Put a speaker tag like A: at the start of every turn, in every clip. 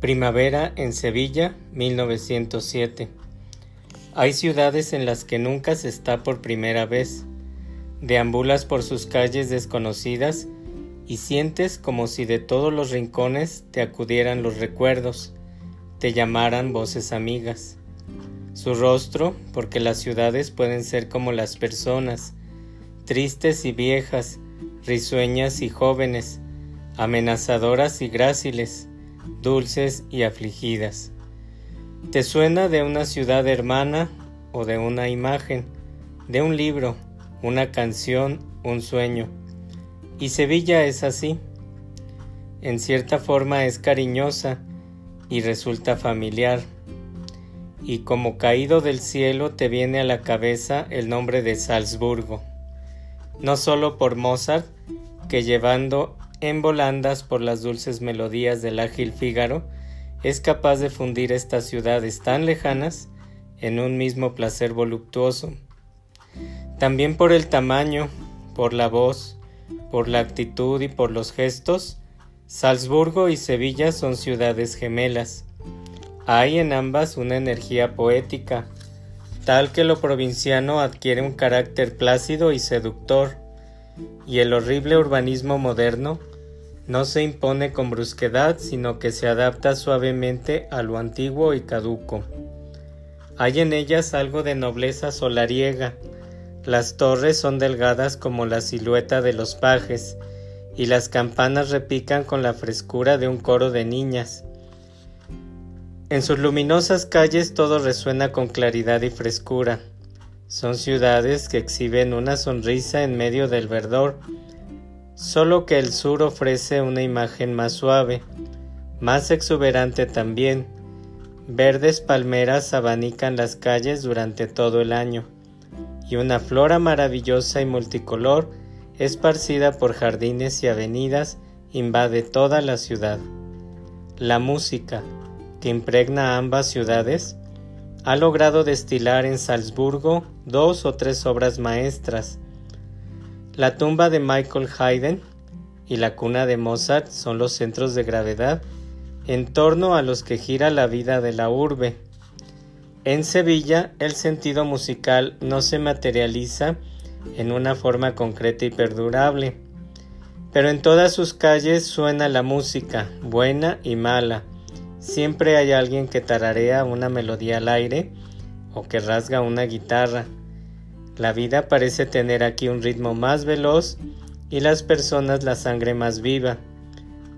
A: Primavera en Sevilla, 1907. Hay ciudades en las que nunca se está por primera vez. Deambulas por sus calles desconocidas y sientes como si de todos los rincones te acudieran los recuerdos, te llamaran voces amigas. Su rostro, porque las ciudades pueden ser como las personas, tristes y viejas, risueñas y jóvenes, amenazadoras y gráciles, dulces y afligidas. ¿Te suena de una ciudad hermana o de una imagen, de un libro, una canción, un sueño? Y Sevilla es así. En cierta forma es cariñosa y resulta familiar. Y como caído del cielo te viene a la cabeza el nombre de Salzburgo. No solo por Mozart, que llevando en volandas por las dulces melodías del ágil Fígaro, es capaz de fundir estas ciudades tan lejanas en un mismo placer voluptuoso. También por el tamaño, por la voz, por la actitud y por los gestos, Salzburgo y Sevilla son ciudades gemelas. Hay en ambas una energía poética, tal que lo provinciano adquiere un carácter plácido y seductor, y el horrible urbanismo moderno no se impone con brusquedad, sino que se adapta suavemente a lo antiguo y caduco. Hay en ellas algo de nobleza solariega. Las torres son delgadas como la silueta de los pajes, y las campanas repican con la frescura de un coro de niñas. En sus luminosas calles todo resuena con claridad y frescura. Son ciudades que exhiben una sonrisa en medio del verdor, solo que el sur ofrece una imagen más suave, más exuberante también. Verdes palmeras abanican las calles durante todo el año, y una flora maravillosa y multicolor, esparcida por jardines y avenidas, invade toda la ciudad. La música, que impregna ambas ciudades, ha logrado destilar en Salzburgo dos o tres obras maestras. La tumba de Michael Haydn y la cuna de Mozart son los centros de gravedad en torno a los que gira la vida de la urbe. En Sevilla el sentido musical no se materializa en una forma concreta y perdurable, pero en todas sus calles suena la música, buena y mala, Siempre hay alguien que tararea una melodía al aire o que rasga una guitarra. La vida parece tener aquí un ritmo más veloz y las personas la sangre más viva.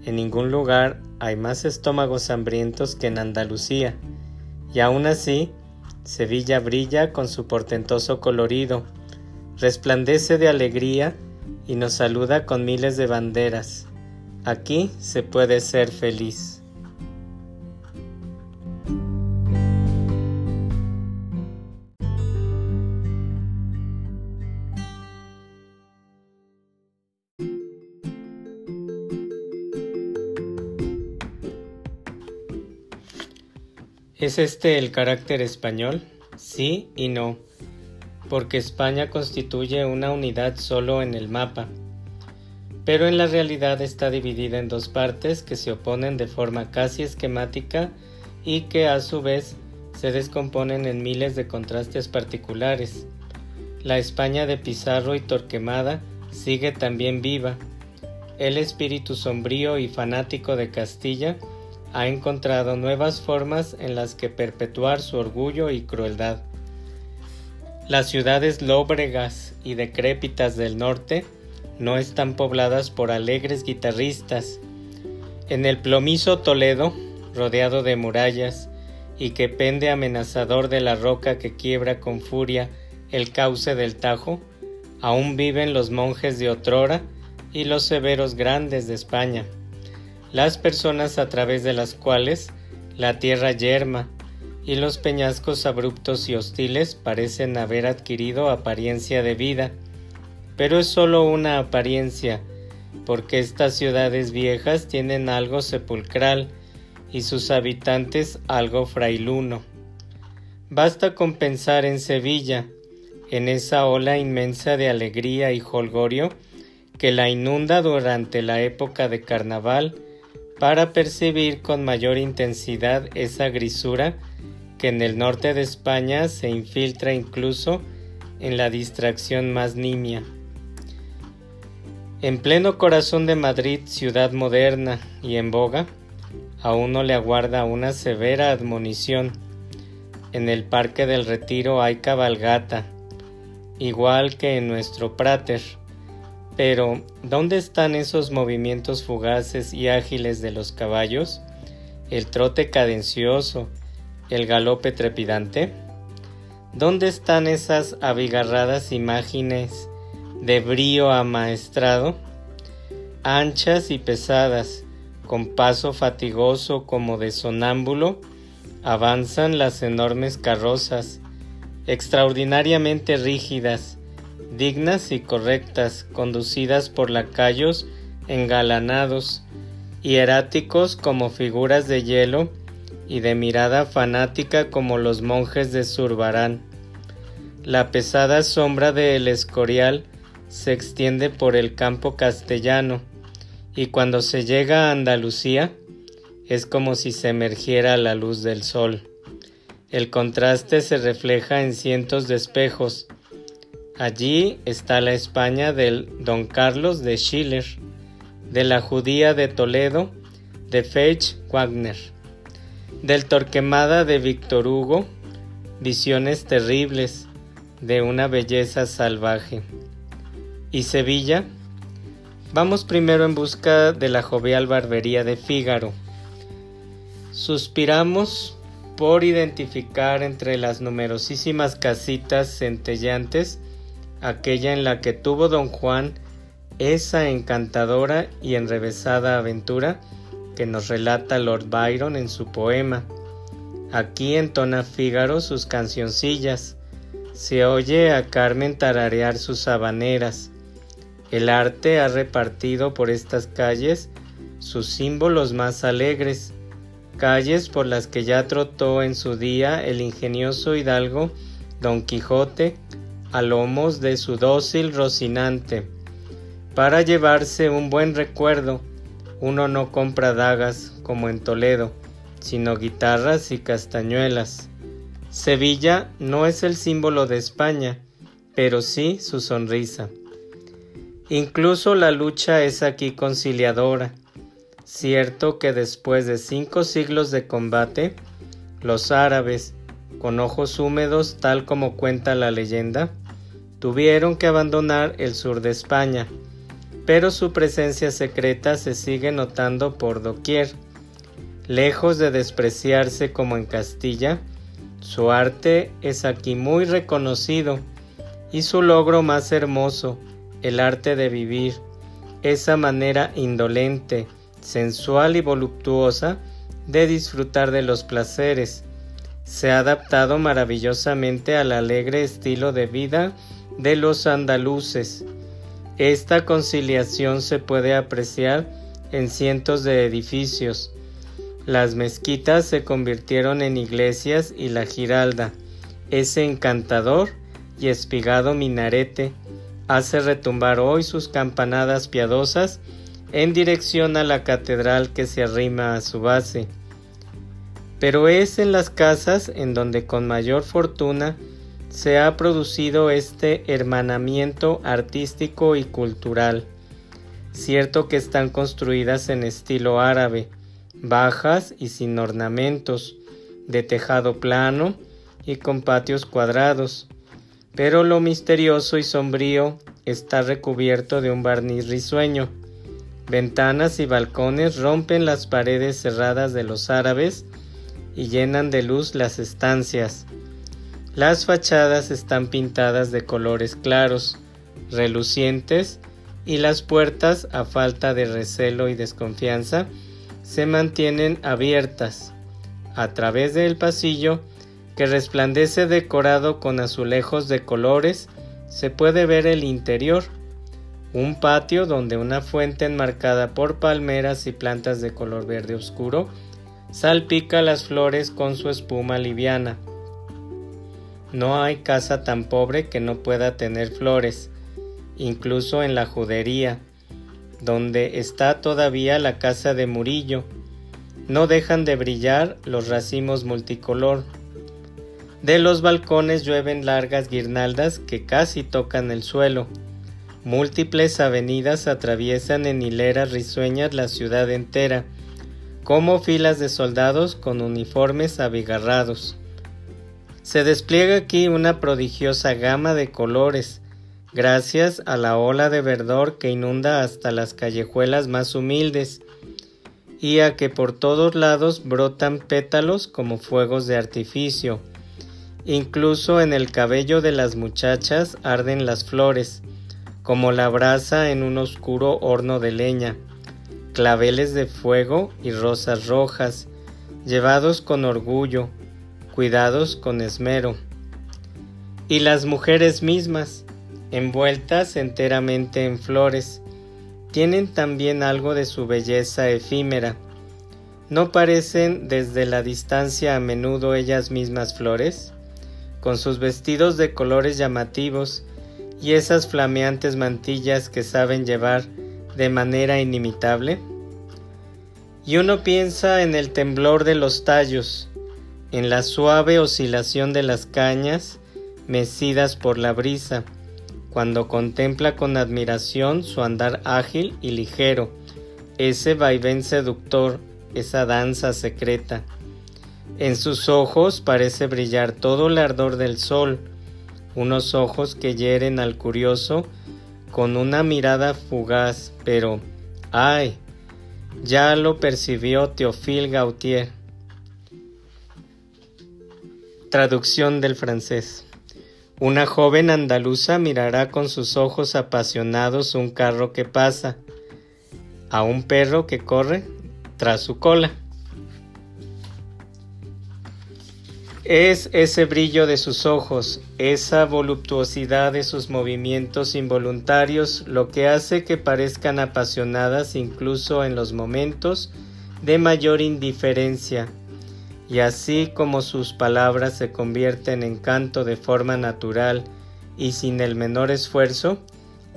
A: En ningún lugar hay más estómagos hambrientos que en Andalucía, y aún así, Sevilla brilla con su portentoso colorido, resplandece de alegría y nos saluda con miles de banderas. Aquí se puede ser feliz. ¿Es este el carácter español? Sí y no, porque España constituye una unidad solo en el mapa, pero en la realidad está dividida en dos partes que se oponen de forma casi esquemática y que a su vez se descomponen en miles de contrastes particulares. La España de Pizarro y Torquemada sigue también viva. El espíritu sombrío y fanático de Castilla ha encontrado nuevas formas en las que perpetuar su orgullo y crueldad. Las ciudades lóbregas y decrépitas del norte no están pobladas por alegres guitarristas. En el plomizo Toledo, rodeado de murallas, y que pende amenazador de la roca que quiebra con furia el cauce del Tajo, aún viven los monjes de otrora y los severos grandes de España las personas a través de las cuales la tierra yerma y los peñascos abruptos y hostiles parecen haber adquirido apariencia de vida, pero es sólo una apariencia, porque estas ciudades viejas tienen algo sepulcral y sus habitantes algo frailuno. Basta con pensar en Sevilla, en esa ola inmensa de alegría y holgorio que la inunda durante la época de carnaval, para percibir con mayor intensidad esa grisura que en el norte de España se infiltra incluso en la distracción más nimia. En pleno corazón de Madrid, ciudad moderna y en boga, a uno le aguarda una severa admonición. En el Parque del Retiro hay cabalgata, igual que en nuestro Prater. Pero, ¿dónde están esos movimientos fugaces y ágiles de los caballos? El trote cadencioso, el galope trepidante? ¿Dónde están esas abigarradas imágenes de brío amaestrado? Anchas y pesadas, con paso fatigoso como de sonámbulo, avanzan las enormes carrozas, extraordinariamente rígidas, dignas y correctas, conducidas por lacayos engalanados, hieráticos como figuras de hielo y de mirada fanática como los monjes de Zurbarán. La pesada sombra del Escorial se extiende por el campo castellano, y cuando se llega a Andalucía es como si se emergiera la luz del sol. El contraste se refleja en cientos de espejos. Allí está la España del Don Carlos de Schiller, de la judía de Toledo, de Feich Wagner del Torquemada de Víctor Hugo, visiones terribles de una belleza salvaje. ¿Y Sevilla? Vamos primero en busca de la jovial barbería de Fígaro. Suspiramos por identificar entre las numerosísimas casitas centellantes aquella en la que tuvo don Juan esa encantadora y enrevesada aventura que nos relata Lord Byron en su poema. Aquí entona Fígaro sus cancioncillas. Se oye a Carmen tararear sus habaneras. El arte ha repartido por estas calles sus símbolos más alegres, calles por las que ya trotó en su día el ingenioso hidalgo Don Quijote a lomos de su dócil Rocinante, para llevarse un buen recuerdo uno no compra dagas como en Toledo, sino guitarras y castañuelas. Sevilla no es el símbolo de España, pero sí su sonrisa. Incluso la lucha es aquí conciliadora. Cierto que después de cinco siglos de combate, los árabes, con ojos húmedos tal como cuenta la leyenda, tuvieron que abandonar el sur de España, pero su presencia secreta se sigue notando por doquier. Lejos de despreciarse como en Castilla, su arte es aquí muy reconocido y su logro más hermoso, el arte de vivir, esa manera indolente, sensual y voluptuosa de disfrutar de los placeres, se ha adaptado maravillosamente al alegre estilo de vida de los andaluces, esta conciliación se puede apreciar en cientos de edificios. Las mezquitas se convirtieron en iglesias y la giralda, ese encantador y espigado minarete, hace retumbar hoy sus campanadas piadosas en dirección a la catedral que se arrima a su base. Pero es en las casas en donde con mayor fortuna se ha producido este hermanamiento artístico y cultural. Cierto que están construidas en estilo árabe, bajas y sin ornamentos, de tejado plano y con patios cuadrados, pero lo misterioso y sombrío está recubierto de un barniz risueño. Ventanas y balcones rompen las paredes cerradas de los árabes y llenan de luz las estancias. Las fachadas están pintadas de colores claros, relucientes, y las puertas, a falta de recelo y desconfianza, se mantienen abiertas. A través del pasillo, que resplandece decorado con azulejos de colores, se puede ver el interior, un patio donde una fuente enmarcada por palmeras y plantas de color verde oscuro salpica las flores con su espuma liviana. No hay casa tan pobre que no pueda tener flores, incluso en la judería. donde está todavía la casa de Murillo. No dejan de brillar los racimos multicolor. De los balcones llueven largas guirnaldas que casi tocan el suelo. Múltiples avenidas atraviesan en hileras risueñas la ciudad entera, como filas de soldados con uniformes abigarrados. Se despliega aquí una prodigiosa gama de colores, gracias a la ola de verdor que inunda hasta las callejuelas más humildes, y a que por todos lados brotan pétalos como fuegos de artificio. Incluso en el cabello de las muchachas arden las flores, como la brasa en un oscuro horno de leña, claveles de fuego y rosas rojas, llevados con orgullo, cuidados con esmero. Y las mujeres mismas, envueltas enteramente en flores, tienen también algo de su belleza efímera. ¿No parecen desde la distancia a menudo ellas mismas flores? Con sus vestidos de colores llamativos y esas flameantes mantillas que saben llevar de manera inimitable? Y uno piensa en el temblor de los tallos, en la suave oscilación de las cañas mecidas por la brisa, cuando contempla con admiración su andar ágil y ligero, ese vaivén seductor, esa danza secreta. En sus ojos parece brillar todo el ardor del sol, unos ojos que hieren al curioso con una mirada fugaz, pero ¡ay! Ya lo percibió Théophile Gautier. Traducción del francés. Una joven andaluza mirará con sus ojos apasionados un carro que pasa, a un perro que corre tras su cola. Es ese brillo de sus ojos, esa voluptuosidad de sus movimientos involuntarios lo que hace que parezcan apasionadas incluso en los momentos de mayor indiferencia y así como sus palabras se convierten en canto de forma natural y sin el menor esfuerzo,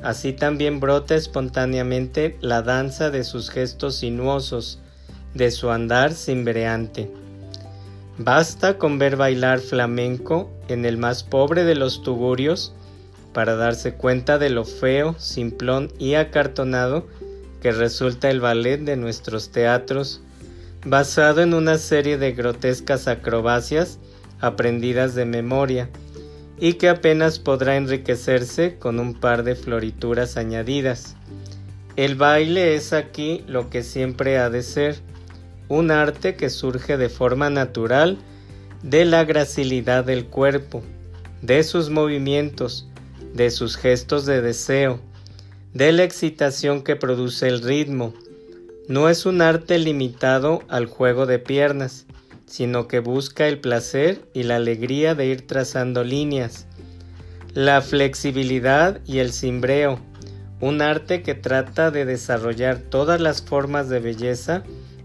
A: así también brota espontáneamente la danza de sus gestos sinuosos, de su andar cimbreante. Basta con ver bailar flamenco en el más pobre de los tugurios para darse cuenta de lo feo, simplón y acartonado que resulta el ballet de nuestros teatros basado en una serie de grotescas acrobacias aprendidas de memoria y que apenas podrá enriquecerse con un par de florituras añadidas. El baile es aquí lo que siempre ha de ser, un arte que surge de forma natural de la gracilidad del cuerpo, de sus movimientos, de sus gestos de deseo, de la excitación que produce el ritmo, no es un arte limitado al juego de piernas, sino que busca el placer y la alegría de ir trazando líneas, la flexibilidad y el cimbreo, un arte que trata de desarrollar todas las formas de belleza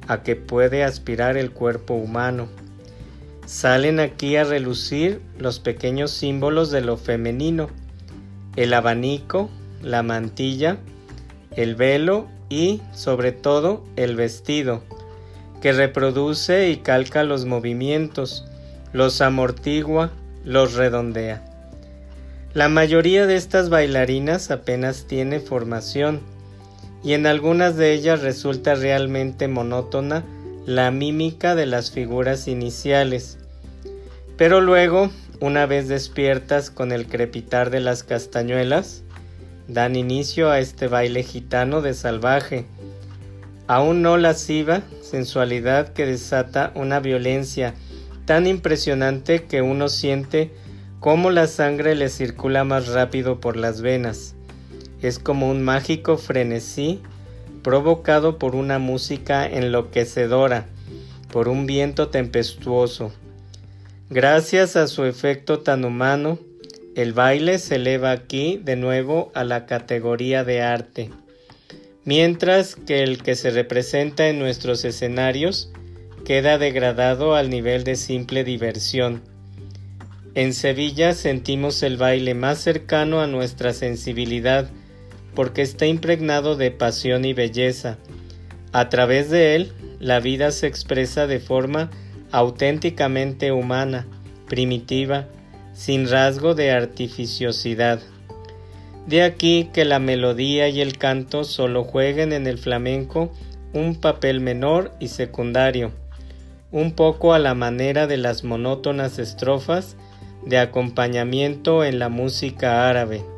A: a que puede aspirar el cuerpo humano. Salen aquí a relucir los pequeños símbolos de lo femenino, el abanico, la mantilla, el velo y, sobre todo, el vestido, que reproduce y calca los movimientos, los amortigua, los redondea. La mayoría de estas bailarinas apenas tiene formación y en algunas de ellas resulta realmente monótona la mímica de las figuras iniciales. Pero luego, una vez despiertas con el crepitar de las castañuelas, dan inicio a este baile gitano de salvaje, aún no lasciva sensualidad que desata una violencia tan impresionante que uno siente cómo la sangre le circula más rápido por las venas. Es como un mágico frenesí provocado por una música enloquecedora, por un viento tempestuoso. Gracias a su efecto tan humano, el baile se eleva aquí de nuevo a la categoría de arte, mientras que el que se representa en nuestros escenarios queda degradado al nivel de simple diversión. En Sevilla sentimos el baile más cercano a nuestra sensibilidad porque está impregnado de pasión y belleza. A través de él, la vida se expresa de forma auténticamente humana, primitiva, sin rasgo de artificiosidad. De aquí que la melodía y el canto solo jueguen en el flamenco un papel menor y secundario, un poco a la manera de las monótonas estrofas de acompañamiento en la música árabe.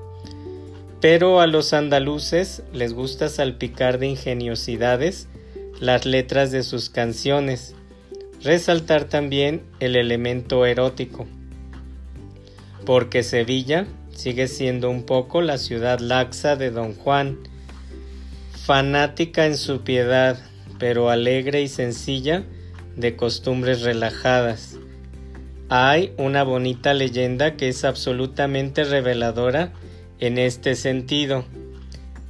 A: Pero a los andaluces les gusta salpicar de ingeniosidades las letras de sus canciones, resaltar también el elemento erótico. Porque Sevilla sigue siendo un poco la ciudad laxa de Don Juan, fanática en su piedad, pero alegre y sencilla de costumbres relajadas. Hay una bonita leyenda que es absolutamente reveladora en este sentido.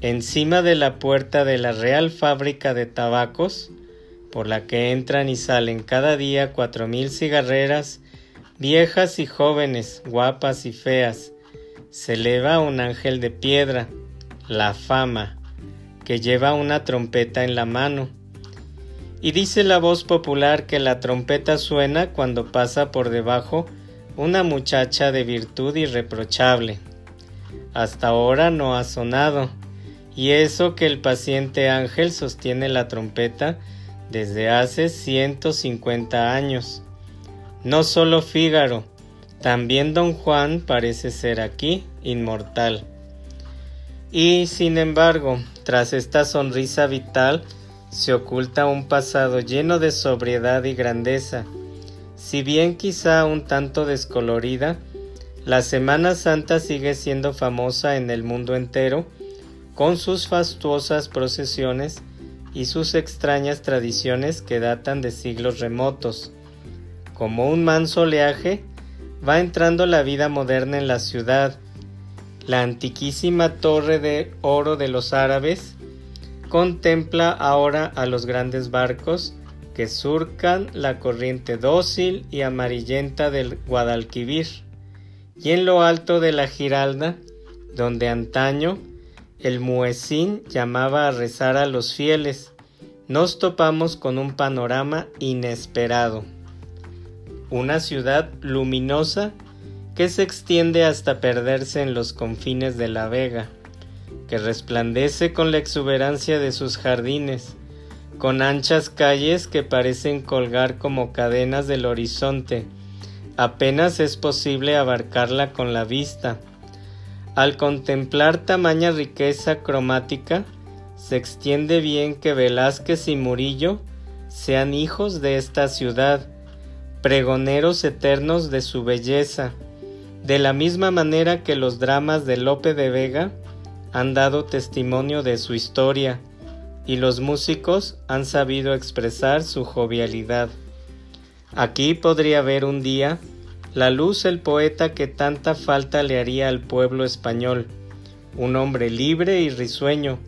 A: Encima de la puerta de la Real Fábrica de Tabacos, por la que entran y salen cada día cuatro mil cigarreras, viejas y jóvenes, guapas y feas, se eleva un ángel de piedra, la fama, que lleva una trompeta en la mano. Y dice la voz popular que la trompeta suena cuando pasa por debajo una muchacha de virtud irreprochable. Hasta ahora no ha sonado, y eso que el paciente ángel sostiene la trompeta desde hace 150 años. No solo Fígaro, también don Juan parece ser aquí inmortal. Y sin embargo, tras esta sonrisa vital, se oculta un pasado lleno de sobriedad y grandeza. Si bien quizá un tanto descolorida, la Semana Santa sigue siendo famosa en el mundo entero, con sus fastuosas procesiones y sus extrañas tradiciones que datan de siglos remotos. Como un manso oleaje, va entrando la vida moderna en la ciudad. La antiquísima torre de oro de los árabes contempla ahora a los grandes barcos que surcan la corriente dócil y amarillenta del Guadalquivir. Y en lo alto de la Giralda, donde antaño el muecín llamaba a rezar a los fieles, nos topamos con un panorama inesperado. Una ciudad luminosa que se extiende hasta perderse en los confines de la vega, que resplandece con la exuberancia de sus jardines, con anchas calles que parecen colgar como cadenas del horizonte, apenas es posible abarcarla con la vista. Al contemplar tamaña riqueza cromática, se extiende bien que Velázquez y Murillo sean hijos de esta ciudad, pregoneros eternos de su belleza, de la misma manera que los dramas de Lope de Vega han dado testimonio de su historia y los músicos han sabido expresar su jovialidad. Aquí podría ver un día la luz el poeta que tanta falta le haría al pueblo español, un hombre libre y risueño,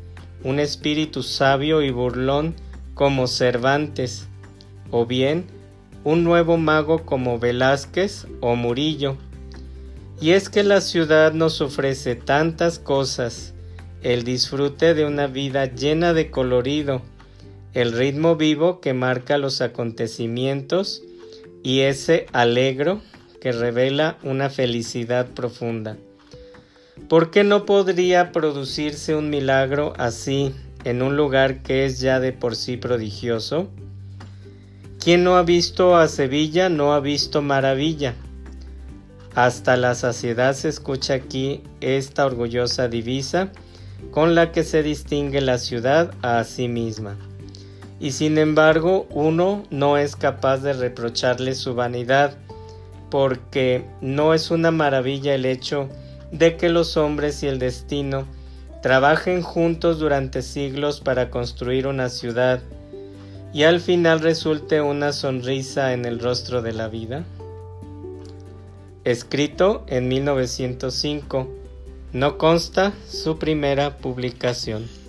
A: un espíritu sabio y burlón como Cervantes, o bien un nuevo mago como Velázquez o Murillo. Y es que la ciudad nos ofrece tantas cosas, el disfrute de una vida llena de colorido, el ritmo vivo que marca los acontecimientos y ese alegro que revela una felicidad profunda. ¿Por qué no podría producirse un milagro así en un lugar que es ya de por sí prodigioso? Quien no ha visto a Sevilla no ha visto maravilla. Hasta la saciedad se escucha aquí esta orgullosa divisa con la que se distingue la ciudad a sí misma. Y sin embargo uno no es capaz de reprocharle su vanidad, porque no es una maravilla el hecho de que los hombres y el destino trabajen juntos durante siglos para construir una ciudad y al final resulte una sonrisa en el rostro de la vida? Escrito en 1905, no consta su primera publicación.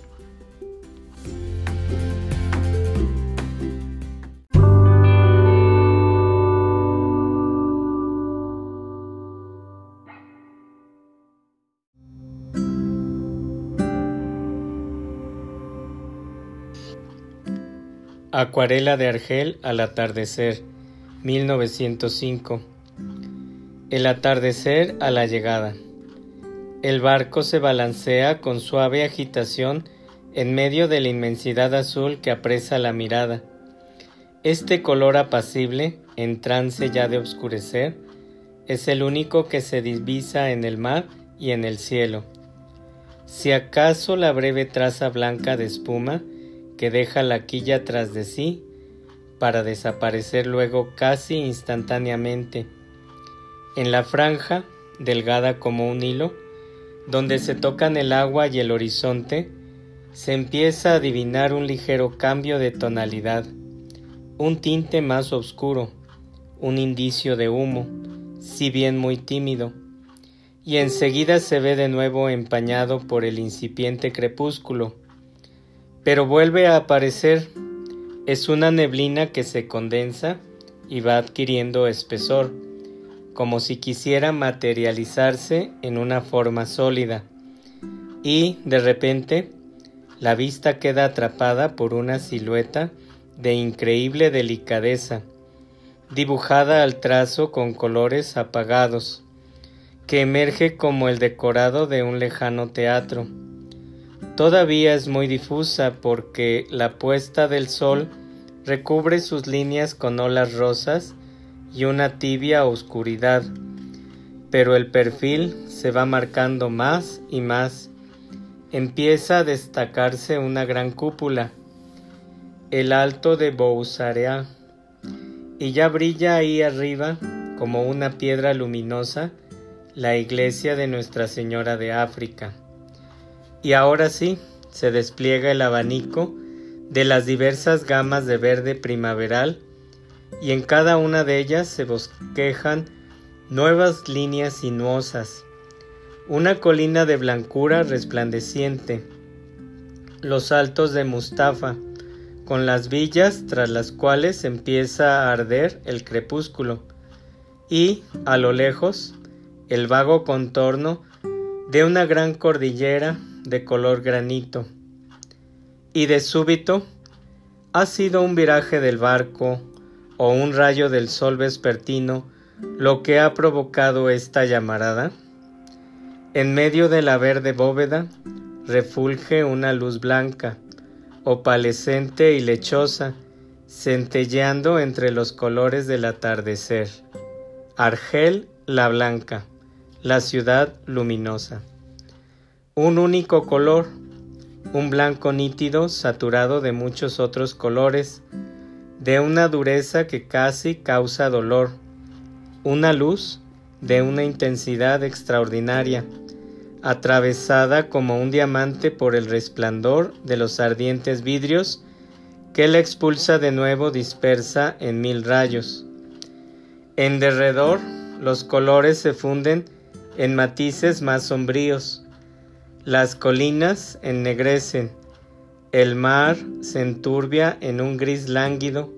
A: Acuarela de Argel al atardecer, 1905. El atardecer a la llegada. El barco se balancea con suave agitación en medio de la inmensidad azul que apresa la mirada. Este color apacible, en trance ya de oscurecer, es el único que se divisa en el mar y en el cielo. Si acaso la breve traza blanca de espuma que deja la quilla tras de sí, para desaparecer luego casi instantáneamente. En la franja, delgada como un hilo, donde se tocan el agua y el horizonte, se empieza a adivinar un ligero cambio de tonalidad, un tinte más oscuro, un indicio de humo, si bien muy tímido, y enseguida se ve de nuevo empañado por el incipiente crepúsculo, pero vuelve a aparecer. Es una neblina que se condensa y va adquiriendo espesor, como si quisiera materializarse en una forma sólida. Y, de repente, la vista queda atrapada por una silueta de increíble delicadeza, dibujada al trazo con colores apagados, que emerge como el decorado de un lejano teatro Todavía es muy difusa porque la puesta del sol recubre sus líneas con olas rosas y una tibia oscuridad, pero el perfil se va marcando más y más. Empieza a destacarse una gran cúpula, el alto de Bousarea, y ya brilla ahí arriba, como una piedra luminosa, la iglesia de Nuestra Señora de África. Y ahora sí, se despliega el abanico de las diversas gamas de verde primaveral y en cada una de ellas se bosquejan nuevas líneas sinuosas, una colina de blancura resplandeciente, los altos de Mustafa, con las villas tras las cuales empieza a arder el crepúsculo, y, a lo lejos, el vago contorno de una gran cordillera de color granito. Y de súbito, ¿ha sido un viraje del barco o un rayo del sol vespertino lo que ha provocado esta llamarada? En medio de la verde bóveda refulge una luz blanca, opalescente y lechosa, centelleando entre los colores del atardecer. Argel la blanca, la ciudad luminosa un único color, un blanco nítido saturado de muchos otros colores, de una dureza que casi causa dolor, una luz de una intensidad extraordinaria, atravesada como un diamante por el resplandor de los ardientes vidrios que la expulsa de nuevo dispersa en mil rayos. En derredor los colores se funden en matices más sombríos, las colinas ennegrecen, el mar se enturbia en un gris lánguido,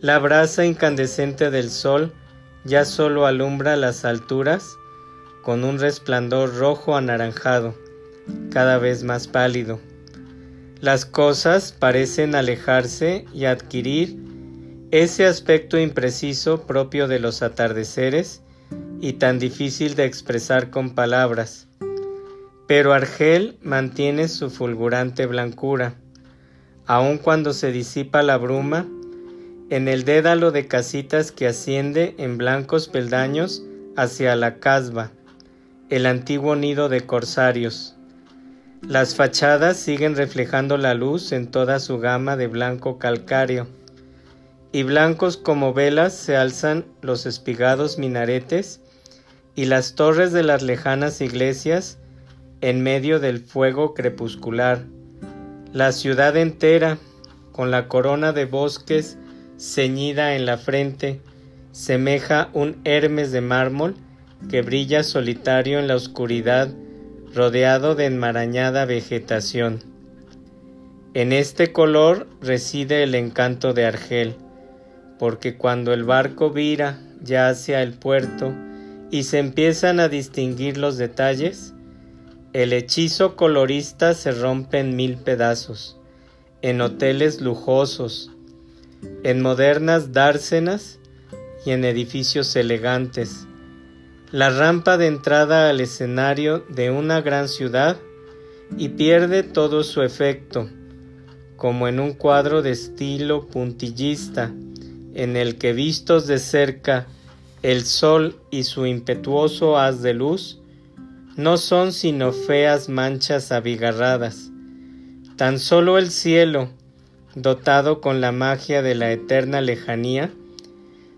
A: la brasa incandescente del sol ya solo alumbra las alturas con un resplandor rojo anaranjado, cada vez más pálido. Las cosas parecen alejarse y adquirir ese aspecto impreciso propio de los atardeceres y tan difícil de expresar con palabras pero Argel mantiene su fulgurante blancura, aun cuando se disipa la bruma, en el dédalo de casitas que asciende en blancos peldaños hacia la casba, el antiguo nido de corsarios. Las fachadas siguen reflejando la luz en toda su gama de blanco calcáreo, y blancos como velas se alzan los espigados minaretes y las torres de las lejanas iglesias en medio del fuego crepuscular. La ciudad entera, con la corona de bosques ceñida en la frente, semeja un Hermes de mármol que brilla solitario en la oscuridad, rodeado de enmarañada vegetación. En este color reside el encanto de Argel, porque cuando el barco vira ya hacia el puerto y se empiezan a distinguir los detalles, el hechizo colorista se rompe en mil pedazos, en hoteles lujosos, en modernas dársenas y en edificios elegantes. La rampa de entrada al escenario de una gran ciudad y pierde todo su efecto, como en un cuadro de estilo puntillista, en el que vistos de cerca el sol y su impetuoso haz de luz no son sino feas manchas abigarradas. Tan solo el cielo, dotado con la magia de la eterna lejanía,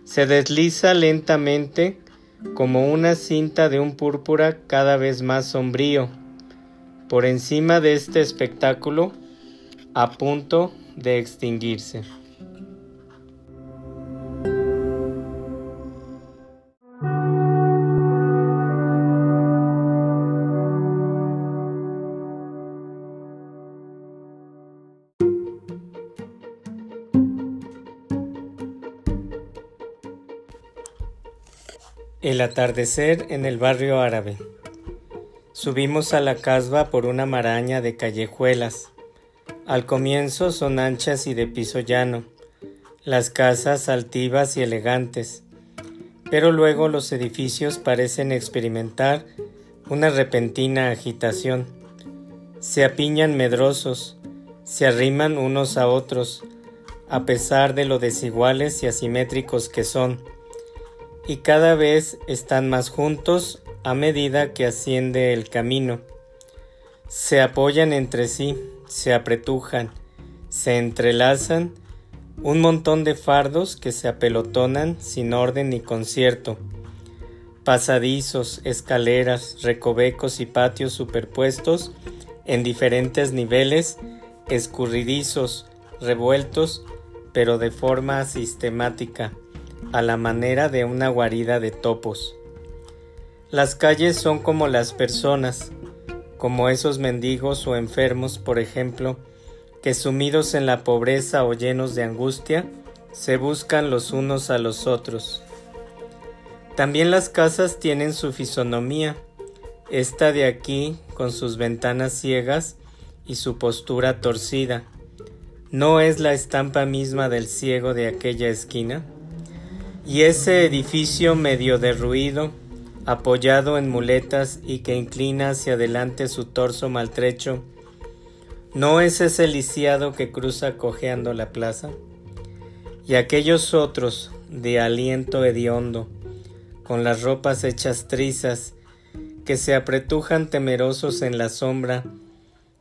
A: se desliza lentamente como una cinta de un púrpura cada vez más sombrío, por encima de este espectáculo a punto de extinguirse. El atardecer en el barrio árabe. Subimos a la casba por una maraña de callejuelas. Al comienzo son anchas y de piso llano, las casas altivas y elegantes, pero luego los edificios parecen experimentar una repentina agitación. Se apiñan medrosos, se arriman unos a otros, a pesar de lo desiguales y asimétricos que son y cada vez están más juntos a medida que asciende el camino. Se apoyan entre sí, se apretujan, se entrelazan, un montón de fardos que se apelotonan sin orden ni concierto. Pasadizos, escaleras, recovecos y patios superpuestos en diferentes niveles, escurridizos, revueltos, pero de forma sistemática a la manera de una guarida de topos. Las calles son como las personas, como esos mendigos o enfermos, por ejemplo, que sumidos en la pobreza o llenos de angustia, se buscan los unos a los otros. También las casas tienen su fisonomía, esta de aquí con sus ventanas ciegas y su postura torcida. ¿No es la estampa misma del ciego de aquella esquina? Y ese edificio medio derruido, apoyado en muletas y que inclina hacia adelante su torso maltrecho, ¿no es ese lisiado que cruza cojeando la plaza? Y aquellos otros, de aliento hediondo, con las ropas hechas trizas, que se apretujan temerosos en la sombra,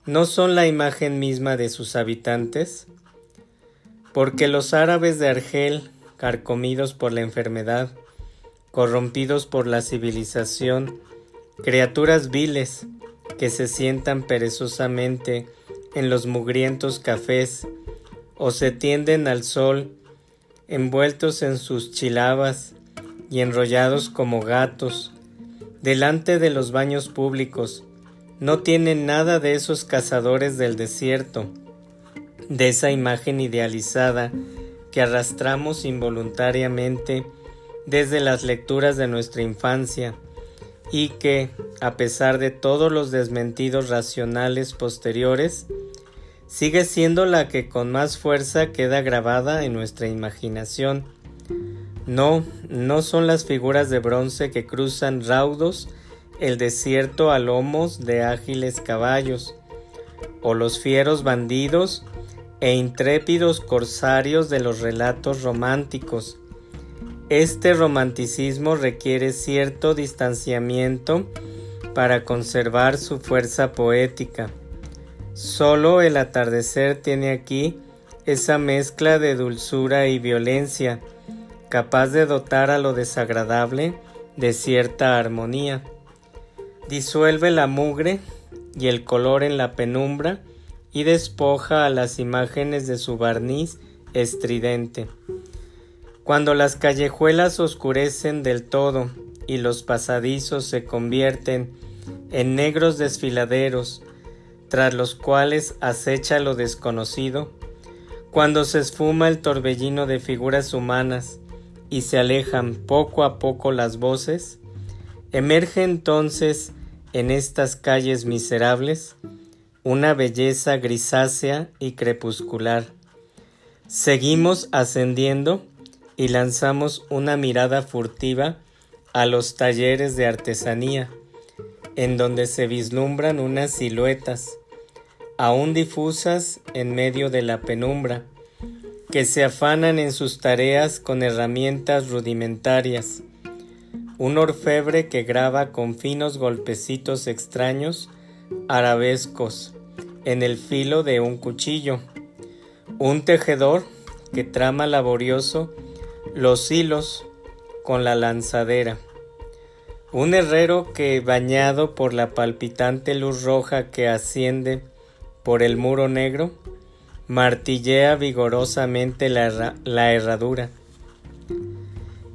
A: ¿no son la imagen misma de sus habitantes? Porque los árabes de Argel carcomidos por la enfermedad, corrompidos por la civilización, criaturas viles que se sientan perezosamente en los mugrientos cafés o se tienden al sol, envueltos en sus chilabas y enrollados como gatos, delante de los baños públicos, no tienen nada de esos cazadores del desierto, de esa imagen idealizada que arrastramos involuntariamente desde las lecturas de nuestra infancia y que, a pesar de todos los desmentidos racionales posteriores, sigue siendo la que con más fuerza queda grabada en nuestra imaginación. No, no son las figuras de bronce que cruzan raudos el desierto a lomos de ágiles caballos, o los fieros bandidos e intrépidos corsarios de los relatos románticos. Este romanticismo requiere cierto distanciamiento para conservar su fuerza poética. Solo el atardecer tiene aquí esa mezcla de dulzura y violencia, capaz de dotar a lo desagradable de cierta armonía. Disuelve la mugre y el color en la penumbra y despoja a las imágenes de su barniz estridente. Cuando las callejuelas oscurecen del todo y los pasadizos se convierten en negros desfiladeros, tras los cuales acecha lo desconocido, cuando se esfuma el torbellino de figuras humanas y se alejan poco a poco las voces, emerge entonces en estas calles miserables una belleza grisácea y crepuscular. Seguimos ascendiendo y lanzamos una mirada furtiva a los talleres de artesanía, en donde se vislumbran unas siluetas, aún difusas en medio de la penumbra, que se afanan en sus tareas con herramientas rudimentarias. Un orfebre que graba con finos golpecitos extraños, arabescos, en el filo de un cuchillo. Un tejedor que trama laborioso los hilos con la lanzadera. Un herrero que, bañado por la palpitante luz roja que asciende por el muro negro, martillea vigorosamente la, herradura.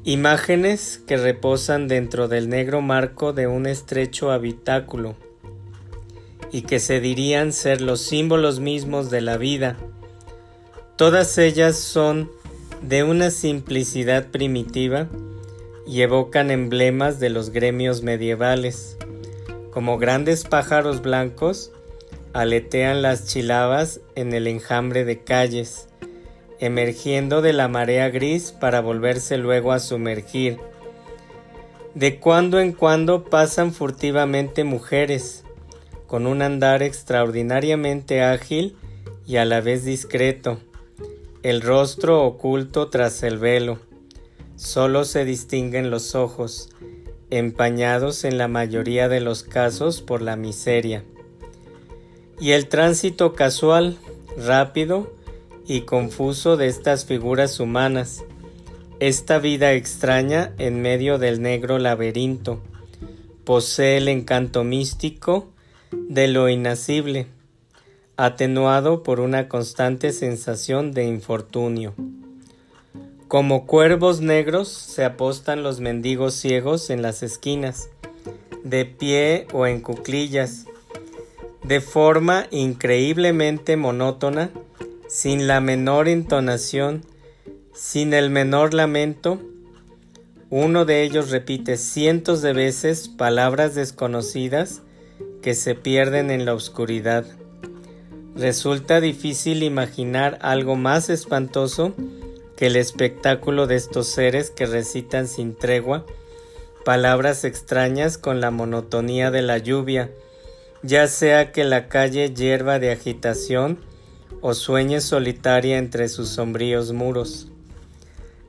A: Imágenes que reposan dentro del negro marco de un estrecho habitáculo y que se dirían ser los símbolos mismos de la vida. Todas ellas son de una simplicidad primitiva y evocan emblemas de los gremios medievales. Como grandes pájaros blancos, aletean las chilabas en el enjambre de calles, emergiendo de la marea gris para volverse luego a sumergir. De cuando en cuando pasan furtivamente mujeres, con un andar extraordinariamente ágil y a la vez discreto, el rostro oculto tras el velo. Solo se distinguen los ojos, empañados en la mayoría de los casos por la miseria. Y el tránsito casual, rápido y confuso de estas figuras humanas, esta vida extraña en medio del negro laberinto, posee el encanto místico de lo inacible atenuado por una constante sensación de infortunio. Como cuervos negros se apostan los mendigos ciegos en las esquinas, de pie o en cuclillas, de forma increíblemente monótona, sin la menor entonación, sin el menor lamento, uno de ellos repite cientos de veces palabras desconocidas que se pierden en la oscuridad. Resulta difícil imaginar algo más espantoso que el espectáculo de estos seres que recitan sin tregua palabras extrañas con la monotonía de la lluvia, ya sea que la calle hierva de agitación o sueñe solitaria entre sus sombríos muros.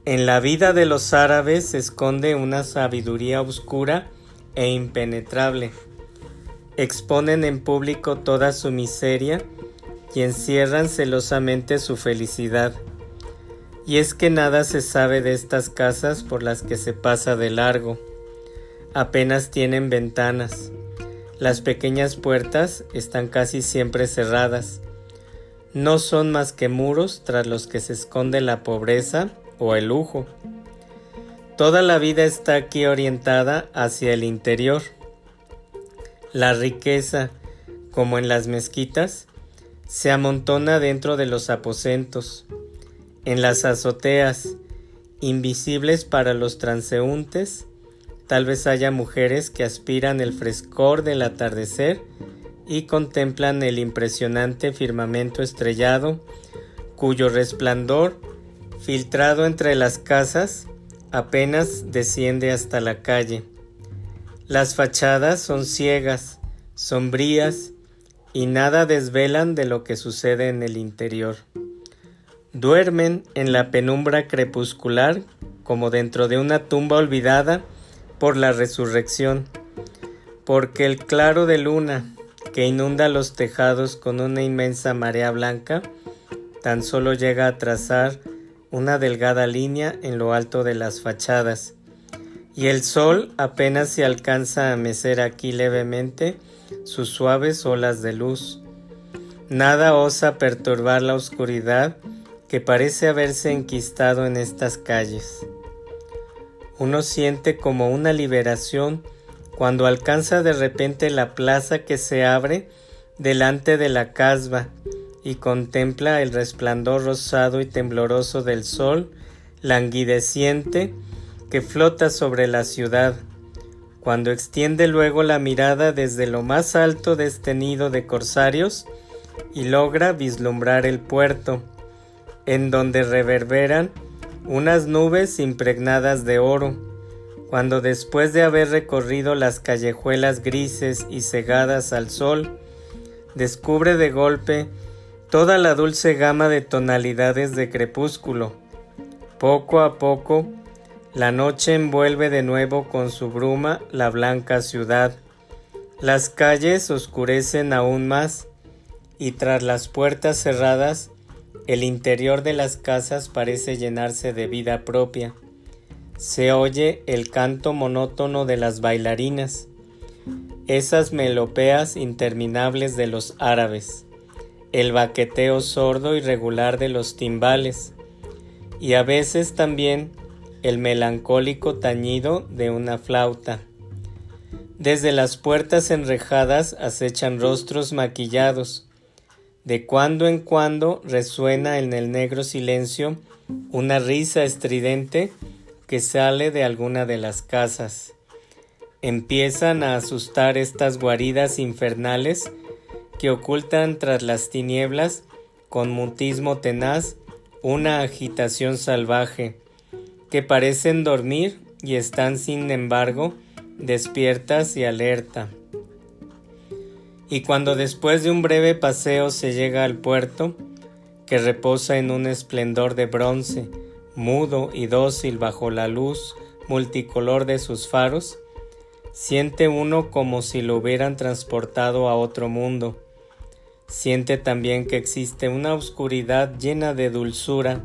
A: En la vida de los árabes se esconde una sabiduría oscura e impenetrable. Exponen en público toda su miseria y encierran celosamente su felicidad. Y es que nada se sabe de estas casas por las que se pasa de largo. Apenas tienen ventanas. Las pequeñas puertas están casi siempre cerradas. No son más que muros tras los que se esconde la pobreza o el lujo. Toda la vida está aquí orientada hacia el interior. La riqueza, como en las mezquitas, se amontona dentro de los aposentos, en las azoteas, invisibles para los transeúntes, tal vez haya mujeres que aspiran el frescor del atardecer y contemplan el impresionante firmamento estrellado, cuyo resplandor, filtrado entre las casas, apenas desciende hasta la calle. Las fachadas son ciegas, sombrías y nada desvelan de lo que sucede en el interior. Duermen en la penumbra crepuscular como dentro de una tumba olvidada por la resurrección, porque el claro de luna que inunda los tejados con una inmensa marea blanca tan solo llega a trazar una delgada línea en lo alto de las fachadas, y el sol apenas se alcanza a mecer aquí levemente sus suaves olas de luz. Nada osa perturbar la oscuridad que parece haberse enquistado en estas calles. Uno siente como una liberación cuando alcanza de repente la plaza que se abre delante de la casba y contempla el resplandor rosado y tembloroso del sol languideciente que flota sobre la ciudad cuando extiende luego la mirada desde lo más alto de este nido de corsarios y logra vislumbrar el puerto, en donde reverberan unas nubes impregnadas de oro, cuando después de haber recorrido las callejuelas grises y cegadas al sol, descubre de golpe toda la dulce gama de tonalidades de crepúsculo. Poco a poco, la noche envuelve de nuevo con su bruma la blanca ciudad. Las calles oscurecen aún más y tras las puertas cerradas el interior de las casas parece llenarse de vida propia. Se oye el canto monótono de las bailarinas, esas melopeas interminables de los árabes, el baqueteo sordo y regular de los timbales, y a veces también el melancólico tañido de una flauta. Desde las puertas enrejadas acechan rostros maquillados, de cuando en cuando resuena en el negro silencio una risa estridente que sale de alguna de las casas. Empiezan a asustar estas guaridas infernales que ocultan tras las tinieblas con mutismo tenaz una agitación salvaje, que parecen dormir y están sin embargo despiertas y alerta y cuando después de un breve paseo se llega al puerto, que reposa en un esplendor de bronce, mudo y dócil bajo la luz multicolor de sus faros, siente uno como si lo hubieran transportado a otro mundo. Siente también que existe una oscuridad llena de dulzura,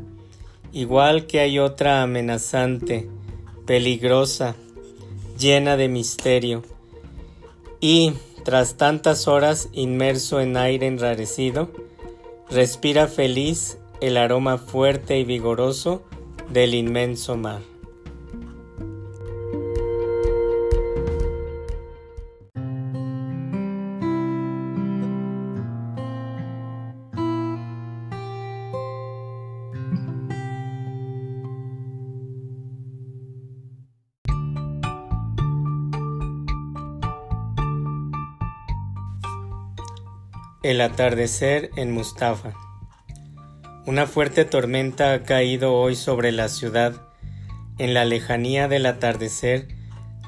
A: igual que hay otra amenazante, peligrosa, llena de misterio. Y, tras tantas horas inmerso en aire enrarecido, respira feliz el aroma fuerte y vigoroso del inmenso mar. El atardecer en Mustafa. Una fuerte tormenta ha caído hoy sobre la ciudad. En la lejanía del atardecer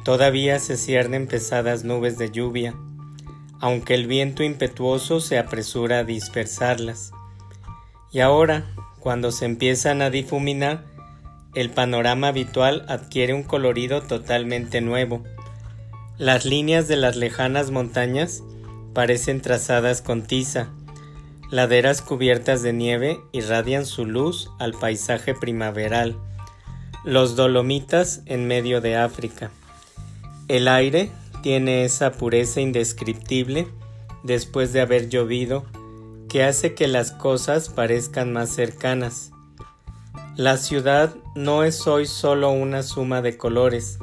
A: todavía se ciernen pesadas nubes de lluvia, aunque el viento impetuoso se apresura a dispersarlas. Y ahora, cuando se empiezan a difuminar, el panorama habitual adquiere un colorido totalmente nuevo. Las líneas de las lejanas montañas parecen trazadas con tiza. Laderas cubiertas de nieve irradian su luz al paisaje primaveral. Los Dolomitas en medio de África. El aire tiene esa pureza indescriptible después de haber llovido que hace que las cosas parezcan más cercanas. La ciudad no es hoy solo una suma de colores,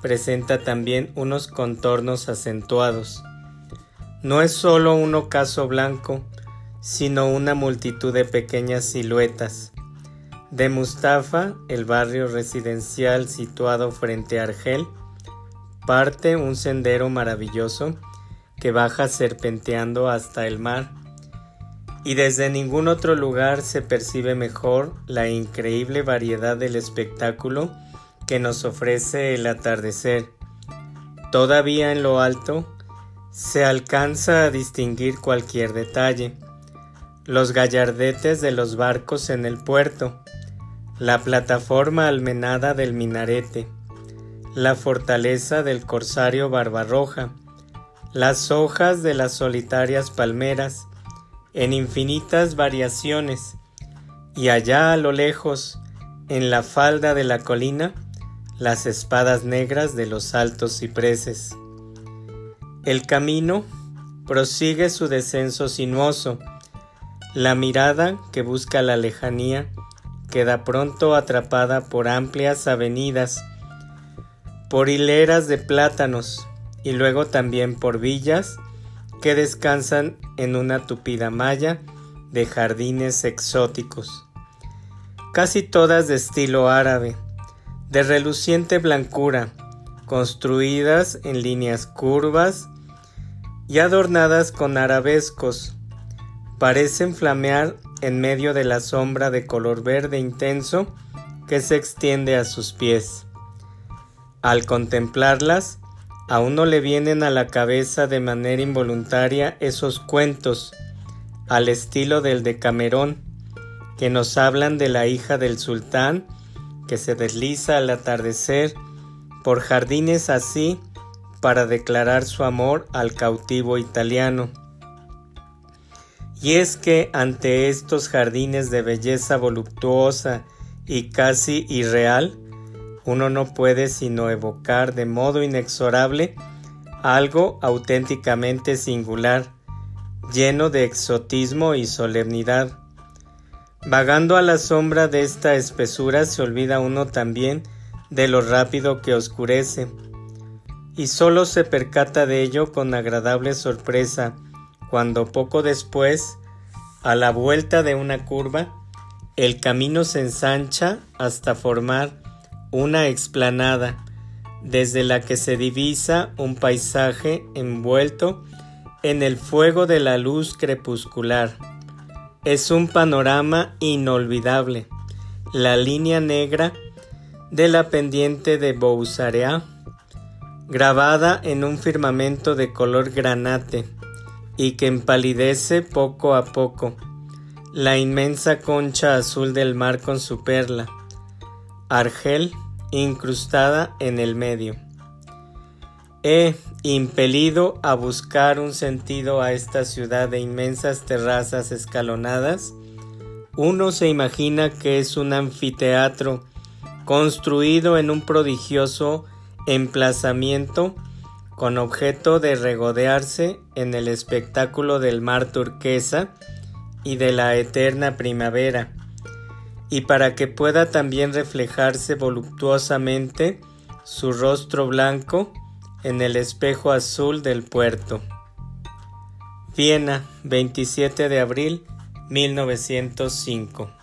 A: presenta también unos contornos acentuados no es solo un ocaso blanco, sino una multitud de pequeñas siluetas. De Mustafa, el barrio residencial situado frente a Argel, parte un sendero maravilloso que baja serpenteando hasta el mar, y desde ningún otro lugar se percibe mejor la increíble variedad del espectáculo que nos ofrece el atardecer. Todavía en lo alto, se alcanza a distinguir cualquier detalle. Los gallardetes de los barcos en el puerto, la plataforma almenada del minarete, la fortaleza del corsario Barbarroja, las hojas de las solitarias palmeras, en infinitas variaciones, y allá a lo lejos, en la falda de la colina, las espadas negras de los altos cipreses. El camino prosigue su descenso sinuoso. La mirada que busca la lejanía queda pronto atrapada por amplias avenidas, por hileras de plátanos y luego también por villas que descansan en una tupida malla de jardines exóticos, casi todas de estilo árabe, de reluciente blancura, construidas en líneas curvas y adornadas con arabescos, parecen flamear en medio de la sombra de color verde intenso que se extiende a sus pies. Al contemplarlas, a uno le vienen a la cabeza de manera involuntaria esos cuentos, al estilo del de Camerón, que nos hablan de la hija del sultán que se desliza al atardecer por jardines así para declarar su amor al cautivo italiano. Y es que ante estos jardines de belleza voluptuosa y casi irreal, uno no puede sino evocar de modo inexorable algo auténticamente singular, lleno de exotismo y solemnidad. Vagando a la sombra de esta espesura se olvida uno también de lo rápido que oscurece, y solo se percata de ello con agradable sorpresa cuando poco después, a la vuelta de una curva, el camino se ensancha hasta formar una explanada desde la que se divisa un paisaje envuelto en el fuego de la luz crepuscular. Es un panorama inolvidable. La línea negra de la pendiente de Bousarea, grabada en un firmamento de color granate y que empalidece poco a poco. La inmensa concha azul del mar con su perla, argel incrustada en el medio. He impelido a buscar un sentido a esta ciudad de inmensas terrazas escalonadas. Uno se imagina que es un anfiteatro construido en un prodigioso emplazamiento con objeto de regodearse en el espectáculo del mar turquesa y de la eterna primavera y para que pueda también reflejarse voluptuosamente su rostro blanco en el espejo azul del puerto. Viena, 27 de abril 1905